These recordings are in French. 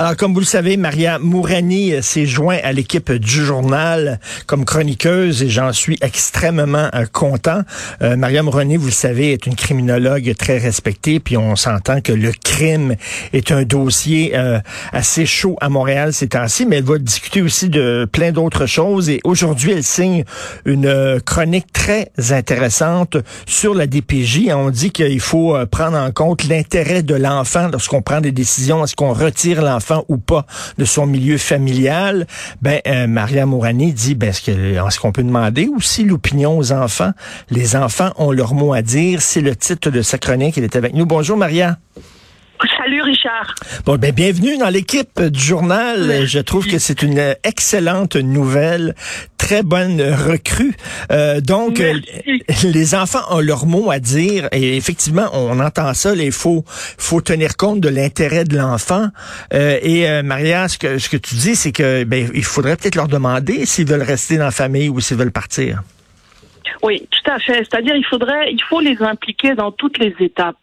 Alors, comme vous le savez, Maria Mourani euh, s'est joint à l'équipe du journal comme chroniqueuse et j'en suis extrêmement euh, content. Euh, Maria Mourani, vous le savez, est une criminologue très respectée, puis on s'entend que le crime est un dossier assez chaud à Montréal ces temps-ci, mais elle va discuter aussi de plein d'autres choses et aujourd'hui, elle signe une chronique très intéressante sur la DPJ. On dit qu'il faut prendre en compte l'intérêt de l'enfant lorsqu'on prend des décisions, est-ce qu'on retire l'enfant ou pas de son milieu familial, ben euh, Maria Mourani dit ben est-ce qu'on peut demander aussi l'opinion aux enfants Les enfants ont leur mot à dire, c'est le titre de sa chronique, elle est avec nous. Bonjour Maria. Salut Richard. Bon, ben bienvenue dans l'équipe du journal. Je trouve que c'est une excellente nouvelle, très bonne recrue. Euh, donc, euh, les enfants ont leur mot à dire et effectivement, on entend ça. Il faut, faut tenir compte de l'intérêt de l'enfant. Euh, et Maria, ce que, ce que tu dis, c'est que ben, il faudrait peut-être leur demander s'ils veulent rester dans la famille ou s'ils veulent partir. Oui, tout à fait. C'est-à-dire, il faudrait, il faut les impliquer dans toutes les étapes.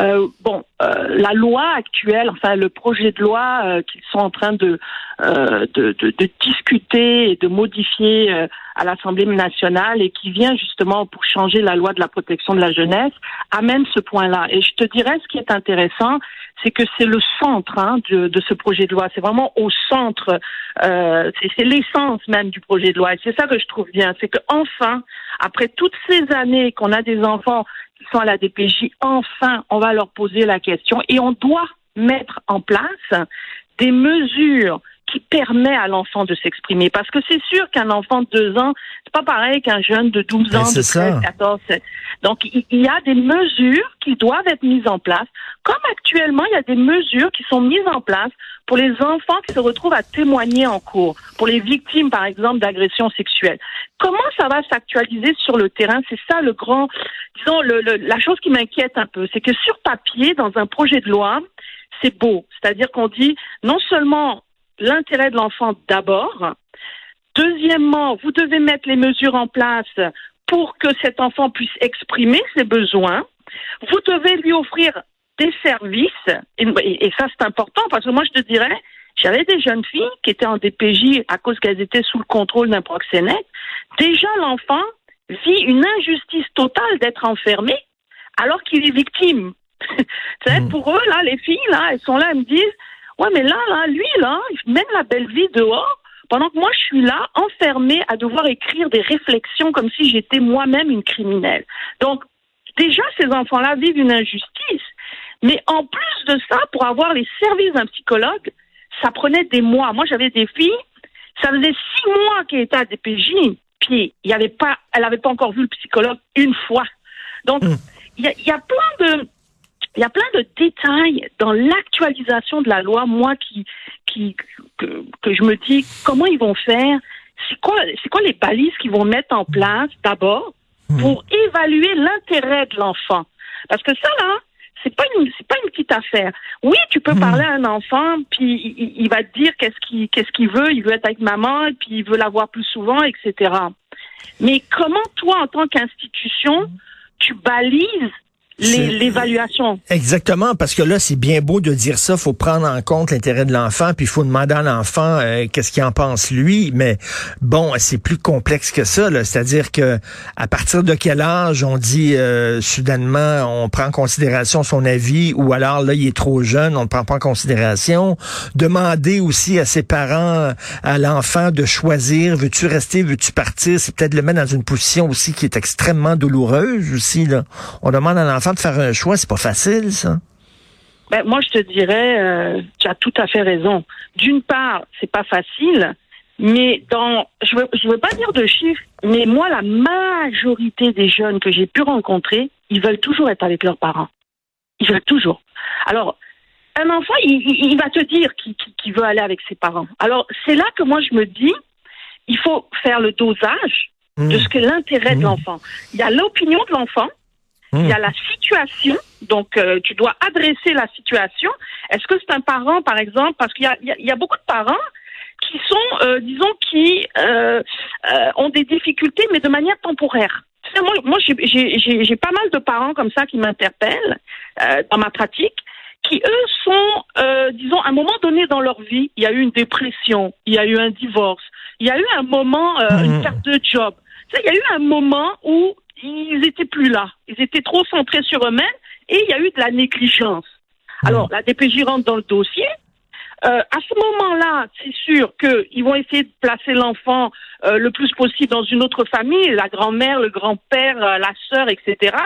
Euh, bon, euh, la loi actuelle, enfin le projet de loi euh, qu'ils sont en train de, de, de, de, discuter et de modifier à l'Assemblée nationale et qui vient justement pour changer la loi de la protection de la jeunesse, amène ce point-là. Et je te dirais, ce qui est intéressant, c'est que c'est le centre hein, de, de, ce projet de loi. C'est vraiment au centre, euh, c'est l'essence même du projet de loi. Et c'est ça que je trouve bien, c'est que enfin, après toutes ces années qu'on a des enfants à la DPJ, enfin, on va leur poser la question. Et on doit mettre en place des mesures qui permet à l'enfant de s'exprimer. Parce que c'est sûr qu'un enfant de deux ans, c'est pas pareil qu'un jeune de 12 ben, ans, de 13, 14. Donc, il y a des mesures qui doivent être mises en place. Comme actuellement, il y a des mesures qui sont mises en place pour les enfants qui se retrouvent à témoigner en cours, pour les victimes, par exemple, d'agressions sexuelles. Comment ça va s'actualiser sur le terrain? C'est ça le grand, disons, le, la chose qui m'inquiète un peu, c'est que sur papier, dans un projet de loi, c'est beau. C'est-à-dire qu'on dit non seulement l'intérêt de l'enfant d'abord. Deuxièmement, vous devez mettre les mesures en place pour que cet enfant puisse exprimer ses besoins. Vous devez lui offrir des services, et, ça c'est important parce que moi je te dirais, j'avais des jeunes filles qui étaient en DPJ à cause qu'elles étaient sous le contrôle d'un proxénète. Déjà l'enfant vit une injustice totale d'être enfermé alors qu'il est victime. Hmm. Pour eux, là, les filles, là, elles sont là, elles me disent, Ouais, mais là, là, lui, là, il mène la belle vie dehors, pendant que moi, je suis là, enfermée à devoir écrire des réflexions comme si j'étais moi-même une criminelle. Donc, déjà, ces enfants-là vivent une injustice. Mais en plus de ça, pour avoir les services d'un psychologue, ça prenait des mois. Moi, j'avais des filles, ça faisait six mois qu'elle était à DPJ, puis il y avait pas, elle n'avait pas encore vu le psychologue une fois. Donc, hmm. il y, y a plein de, il y a plein de détails dans l'actualisation de la loi, moi qui, qui que, que, je me dis comment ils vont faire, c'est quoi, c'est quoi les balises qu'ils vont mettre en place d'abord hmm. pour évaluer l'intérêt de l'enfant? Parce que ça là, c'est pas une c'est pas une petite affaire. Oui, tu peux hmm. parler à un enfant puis il, il va te dire qu'est-ce qu'il qu'est-ce qu'il veut, il veut être avec maman et puis il veut la voir plus souvent, etc. Mais comment toi en tant qu'institution tu balises l'évaluation. Exactement, parce que là, c'est bien beau de dire ça, faut prendre en compte l'intérêt de l'enfant, puis il faut demander à l'enfant euh, qu'est-ce qu'il en pense lui, mais bon, c'est plus complexe que ça, c'est-à-dire que à partir de quel âge on dit euh, soudainement on prend en considération son avis, ou alors là, il est trop jeune, on ne prend pas en considération. Demander aussi à ses parents, à l'enfant de choisir, veux-tu rester, veux-tu partir, c'est peut-être le mettre dans une position aussi qui est extrêmement douloureuse aussi, là. On demande à l'enfant de faire un choix, c'est pas facile, ça. Ben, moi, je te dirais, euh, tu as tout à fait raison. D'une part, c'est pas facile, mais dans, je veux, je veux pas dire de chiffres, mais moi, la majorité des jeunes que j'ai pu rencontrer, ils veulent toujours être avec leurs parents. Ils veulent toujours. Alors, un enfant, il, va te dire qu'il veut aller avec ses parents. Alors, c'est là que moi, je me dis, il faut faire le dosage de mmh. ce que l'intérêt de mmh. l'enfant. Il y a l'opinion de l'enfant, il y a hmm. la situation, donc euh, tu dois adresser la situation. Est-ce que c'est un parent, par exemple, parce qu'il y a, il y a beaucoup de parents qui sont, euh, disons, qui euh, euh, ont des difficultés, mais de manière temporaire. Moi, moi j'ai pas mal de parents comme ça qui m'interpellent euh, dans ma pratique, qui eux sont, euh, disons, à un moment donné dans leur vie, il y a eu une dépression, il y a eu un divorce, il y a eu un moment, euh, une mmh. perte de job. Tu sais, il y a eu un moment où ils étaient plus là, ils étaient trop centrés sur eux-mêmes et il y a eu de la négligence. Mmh. Alors, la DPJ rentre dans le dossier, euh, à ce moment-là, c'est sûr qu'ils vont essayer de placer l'enfant euh, le plus possible dans une autre famille, la grand-mère, le grand-père, euh, la sœur, etc.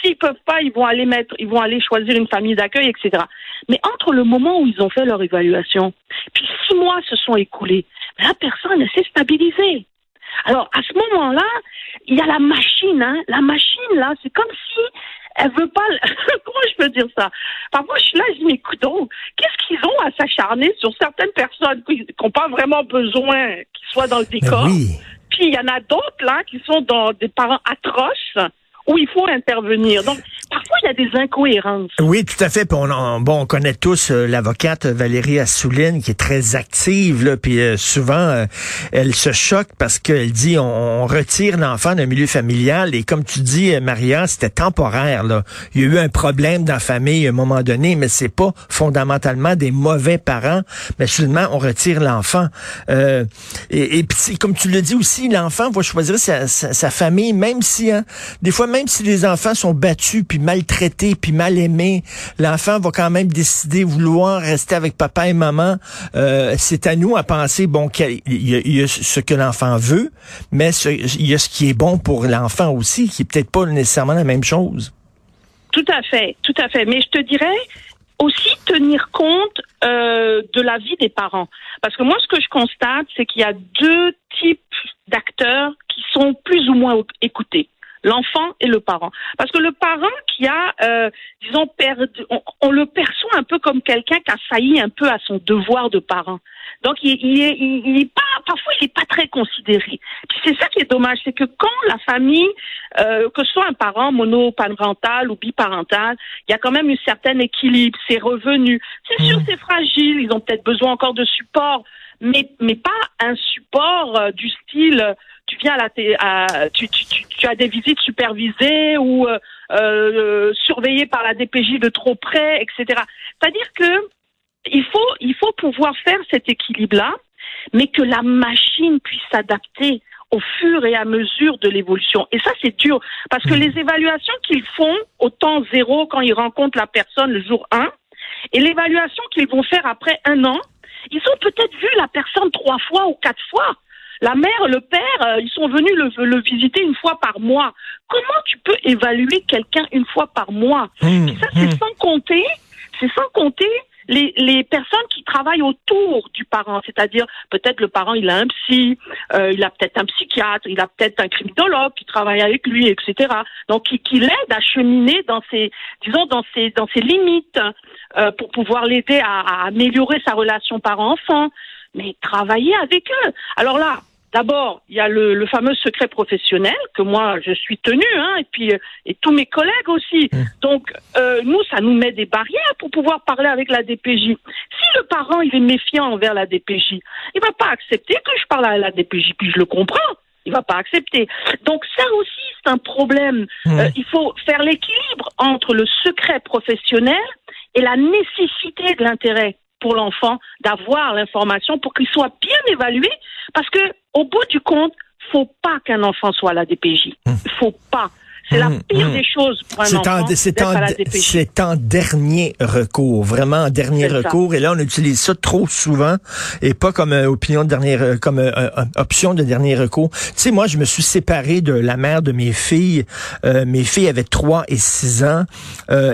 S'ils peuvent pas, ils vont aller mettre, ils vont aller choisir une famille d'accueil, etc. Mais entre le moment où ils ont fait leur évaluation, puis six mois se sont écoulés, la personne s'est stabilisée. Alors à ce moment-là, il y a la machine, hein. La machine là, c'est comme si elle veut pas. Comment je peux dire ça? Parfois, je suis là, je dis, mais qu'est-ce qu'ils ont à s'acharner sur certaines personnes qui n'ont pas vraiment besoin qu'ils soient dans le décor? Puis il y en a d'autres là qui sont dans des parents atroces où il faut intervenir. Donc, parfois, il y a des incohérences. Oui, tout à fait. On, bon, on connaît tous euh, l'avocate Valérie Assouline, qui est très active, là, puis euh, souvent, euh, elle se choque parce qu'elle dit on, retire l'enfant d'un milieu familial, et comme tu dis, Maria, c'était temporaire. Là. Il y a eu un problème dans la famille à un moment donné, mais c'est pas fondamentalement des mauvais parents, mais seulement on retire l'enfant. et, et puis, comme tu le dis aussi, l'enfant va choisir sa, sa, famille, même si, hein, des fois, même si les enfants sont battus, puis maltraités, puis mal aimés, l'enfant va quand même décider vouloir rester avec papa et maman. Euh, c'est à nous à penser, bon, qu'il y, a, ce que l'enfant veut, mais il y a ce qui est bon pour l'enfant aussi, qui est peut-être pas nécessairement la même chose. Tout à fait, tout à fait. Mais je te dirais aussi tenir compte euh, de la vie des parents. Parce que moi, ce que je constate, c'est qu'il y a deux types d'acteurs qui sont plus ou moins écoutés l'enfant et le parent. Parce que le parent qui a, euh, disons, perdu, on, le perçoit un peu comme quelqu'un qui a failli un peu à son devoir de parent. Donc, il, il, est, il, est pas, parfois, il n'est pas très considéré. Puis c'est ça qui est dommage, c'est que quand la famille, euh, que ce soit un parent monoparental ou biparental, il y a quand même un certain équilibre, c'est revenu. C'est sûr, mmh. c'est fragile, ils ont peut-être besoin encore de support, mais, mais pas un support euh, du style tu viens à la tu, tu, tu, as des visites supervisées ou euh, euh, surveillées par la DPJ de trop près, etc. C'est-à-dire que il faut il faut pouvoir faire cet équilibre-là, mais que la machine puisse s'adapter au fur et à mesure de l'évolution. Et ça, c'est dur, parce que mmh. les évaluations qu'ils font au temps zéro quand ils rencontrent la personne le jour 1, et l'évaluation qu'ils vont faire après un an, ils ont peut-être vu la personne trois fois ou quatre fois. La mère, le père, euh, ils sont venus le, visiter une fois par mois. Comment tu peux évaluer quelqu'un une fois par mois mmh, Ça, c'est mmh. sans compter, c'est sans compter les, les, personnes qui travaillent autour du parent, c'est-à-dire peut-être le parent il a un psy, euh, il a peut-être un psychiatre, il a peut-être un criminologue qui travaille avec lui, etc. Donc qui, qui l'aide à cheminer dans ses, disons dans ses dans ses limites euh, pour pouvoir l'aider à, à, améliorer sa relation parent-enfant, mais travailler avec eux. Alors là, D'abord, il y a le, le, fameux secret professionnel que moi je suis tenu, hein, et puis euh, et tous mes collègues aussi. Mmh. Donc euh, nous, ça nous met des barrières pour pouvoir parler avec la DPJ. Si le parent il est méfiant envers la DPJ, il va pas accepter que je parle à la DPJ, puis je le comprends. Il va pas accepter. Donc ça aussi c'est un problème. Mmh. Euh, il faut faire l'équilibre entre le secret professionnel et la nécessité de l'intérêt pour l'enfant d'avoir l'information pour qu'il soit bien évalué parce que au bout du compte, faut pas qu'un enfant soit à la DPJ. Hum. Faut pas. C'est la hum, pire hum. des choses pour un enfant C'est en dernier recours, vraiment en dernier recours. Et là, on utilise ça trop souvent et pas comme euh, opinion de dernier, euh, comme euh, option de dernier recours. Tu sais, moi, je me suis séparé de la mère de mes filles. mes filles avaient 3 et 6 ans.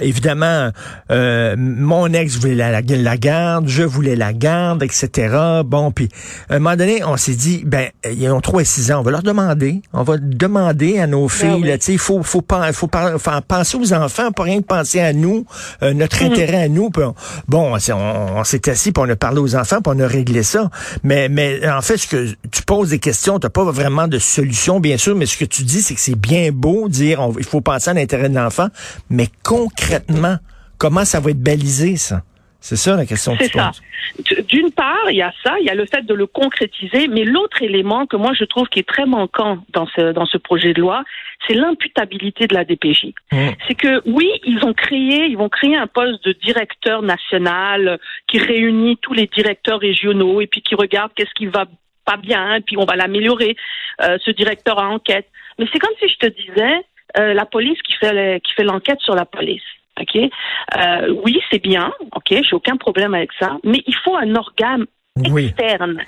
évidemment, mon ex voulait la, la, garde, je voulais la garde, etc. Bon, puis à un moment donné, on s'est dit, ben, ils ont 3 et 6 ans, on va leur demander, on va demander à nos ben filles, tu sais, il faut faut, faut, penser aux enfants, pas rien que penser à nous, euh, notre mm. intérêt à nous. bon, on, s'est assis, puis on a parlé aux enfants, puis on a réglé ça. Mais, mais en fait, ce que tu poses des questions, tu n'as pas vraiment de solution, bien sûr, mais ce que tu dis, c'est que c'est bien beau dire il faut penser à l'intérêt de l'enfant, mais concrètement, comment ça va être balisé, ça? C'est ça la question que C'est tu ça. D'une part, il y a ça, il y a le fait de le concrétiser, mais l'autre élément que moi je trouve qui est très manquant dans ce dans ce projet de loi, c'est l'imputabilité de la DPJ. Mmh. C'est que oui, ils ont créé, ils vont créer un poste de directeur national qui réunit tous les directeurs régionaux et puis qui regarde qu'est-ce qui va pas bien, et puis on va l'améliorer. euh, ce directeur à enquête. Mais c'est comme si je te disais euh, la police qui fait le- qui fait l'enquête sur la police. Ok, Euh, oui, c'est bien. Ok, j'ai aucun problème avec ça. Mais il faut un organe Oui. externe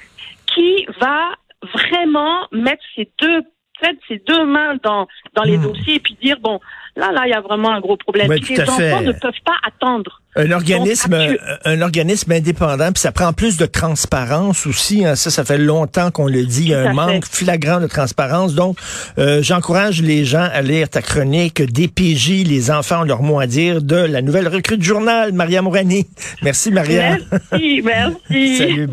qui va vraiment mettre ses deux mettre ses deux mains dans dans les Hmm. dossiers et puis dire bon là là il y a vraiment un gros problème. Les fait. enfants ne peuvent pas attendre. Un organisme, Donc, un organisme indépendant, puis ça prend plus de transparence aussi. hein. Ça, ça fait longtemps qu'on le dit. Il y a un fait. manque flagrant de transparence. Donc, euh, j'encourage les gens à lire ta chronique DPJ, les enfants ont leur mot à dire de la nouvelle recrue du journal, Maria Mourani. Merci, Maria. Merci, merci. Salut.